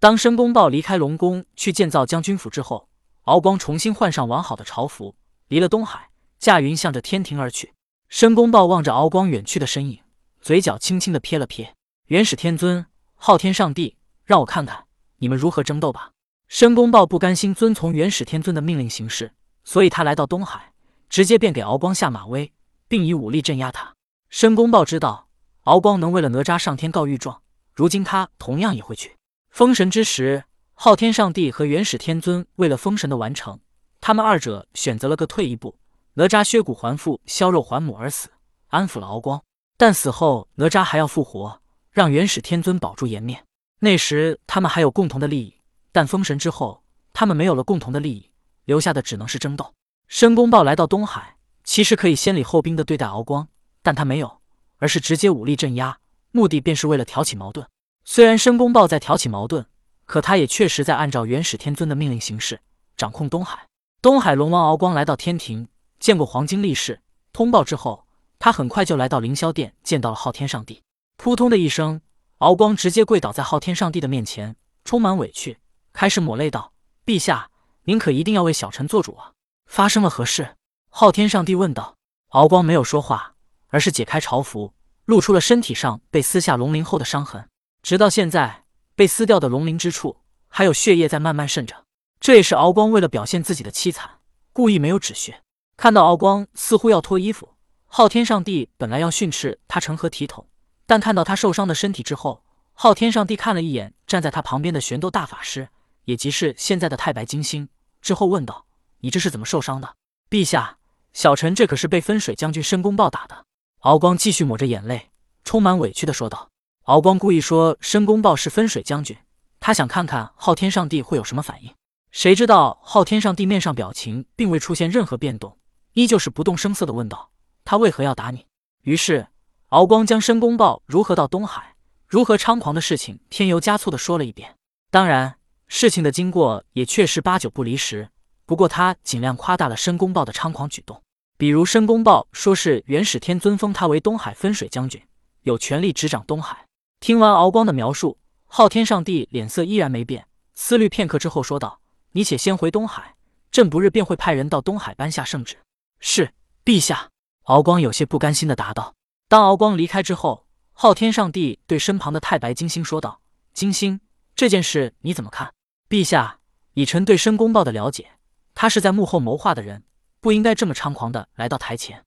当申公豹离开龙宫去建造将军府之后，敖光重新换上完好的朝服，离了东海，驾云向着天庭而去。申公豹望着敖光远去的身影，嘴角轻轻的撇了撇。元始天尊，昊天上帝，让我看看你们如何争斗吧。申公豹不甘心遵从元始天尊的命令行事，所以他来到东海，直接便给敖光下马威，并以武力镇压他。申公豹知道敖光能为了哪吒上天告御状，如今他同样也会去封神之时。昊天上帝和元始天尊为了封神的完成，他们二者选择了个退一步。哪吒削骨还父，削肉还母而死，安抚了敖光。但死后哪吒还要复活，让元始天尊保住颜面。那时他们还有共同的利益，但封神之后，他们没有了共同的利益，留下的只能是争斗。申公豹来到东海，其实可以先礼后兵的对待敖光，但他没有，而是直接武力镇压，目的便是为了挑起矛盾。虽然申公豹在挑起矛盾，可他也确实在按照元始天尊的命令行事，掌控东海。东海龙王敖光来到天庭。见过黄金力士通报之后，他很快就来到凌霄殿，见到了昊天上帝。扑通的一声，敖光直接跪倒在昊天上帝的面前，充满委屈，开始抹泪道：“陛下，您可一定要为小臣做主啊！发生了何事？”昊天上帝问道。敖光没有说话，而是解开朝服，露出了身体上被撕下龙鳞后的伤痕。直到现在，被撕掉的龙鳞之处还有血液在慢慢渗着。这也是敖光为了表现自己的凄惨，故意没有止血。看到敖光似乎要脱衣服，昊天上帝本来要训斥他成何体统，但看到他受伤的身体之后，昊天上帝看了一眼站在他旁边的玄斗大法师，也即是现在的太白金星，之后问道：“你这是怎么受伤的？”陛下，小臣这可是被分水将军申公豹打的。敖光继续抹着眼泪，充满委屈的说道。敖光故意说申公豹是分水将军，他想看看昊天上帝会有什么反应。谁知道昊天上帝面上表情并未出现任何变动。依旧是不动声色的问道：“他为何要打你？”于是敖光将申公豹如何到东海、如何猖狂的事情添油加醋的说了一遍。当然，事情的经过也确实八九不离十。不过他尽量夸大了申公豹的猖狂举动，比如申公豹说是元始天尊封他为东海分水将军，有权利执掌东海。听完敖光的描述，昊天上帝脸色依然没变，思虑片刻之后说道：“你且先回东海，朕不日便会派人到东海颁下圣旨。”是陛下，敖光有些不甘心的答道。当敖光离开之后，昊天上帝对身旁的太白金星说道：“金星，这件事你怎么看？”陛下，以臣对申公豹的了解，他是在幕后谋划的人，不应该这么猖狂的来到台前。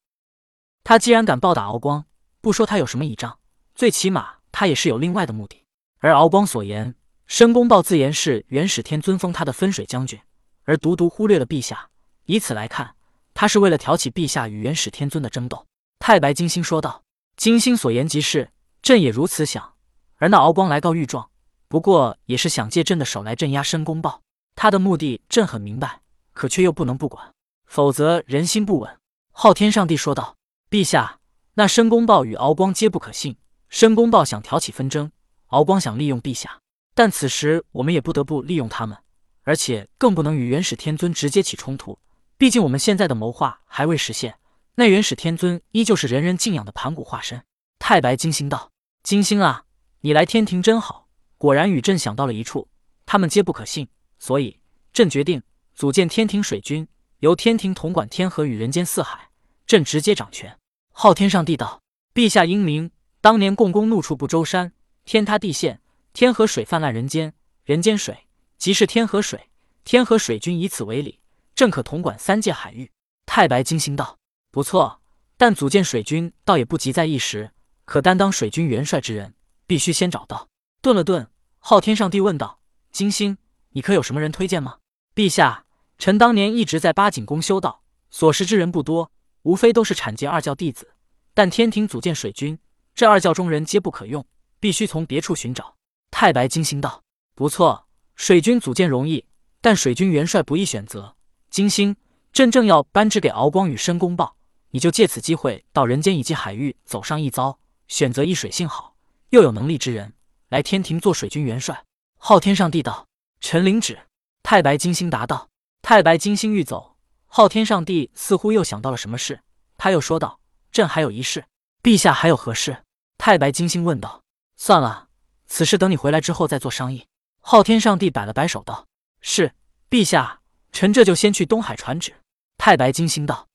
他既然敢暴打敖光，不说他有什么倚仗，最起码他也是有另外的目的。而敖光所言，申公豹自言是元始天尊封他的分水将军，而独独忽略了陛下。以此来看。他是为了挑起陛下与元始天尊的争斗。太白金星说道：“金星所言极是，朕也如此想。而那敖光来告御状，不过也是想借朕的手来镇压申公豹。他的目的，朕很明白，可却又不能不管，否则人心不稳。”昊天上帝说道：“陛下，那申公豹与敖光皆不可信。申公豹想挑起纷争，敖光想利用陛下，但此时我们也不得不利用他们，而且更不能与元始天尊直接起冲突。”毕竟我们现在的谋划还未实现，那元始天尊依旧是人人敬仰的盘古化身。太白金星道：“金星啊，你来天庭真好，果然与朕想到了一处。他们皆不可信，所以朕决定组建天庭水军，由天庭统管天河与人间四海，朕直接掌权。”昊天上帝道：“陛下英明，当年共工怒触不周山，天塌地陷，天河水泛滥人间，人间水即是天河水，天河水军以此为礼。”正可统管三界海域。太白金星道：“不错，但组建水军倒也不急在一时。可担当水军元帅之人，必须先找到。”顿了顿，昊天上帝问道：“金星，你可有什么人推荐吗？”陛下，臣当年一直在八景宫修道，所识之人不多，无非都是产劫二教弟子。但天庭组建水军，这二教中人皆不可用，必须从别处寻找。太白金星道：“不错，水军组建容易，但水军元帅不易选择。”金星，朕正要颁旨给敖光与申公豹，你就借此机会到人间以及海域走上一遭，选择一水性好又有能力之人来天庭做水军元帅。昊天上帝道：“臣领旨。”太白金星答道。太白金星欲走，昊天上帝似乎又想到了什么事，他又说道：“朕还有一事。”陛下还有何事？太白金星问道。算了，此事等你回来之后再做商议。昊天上帝摆了摆手道：“是，陛下，臣这就先去东海传旨。”太白金星道：“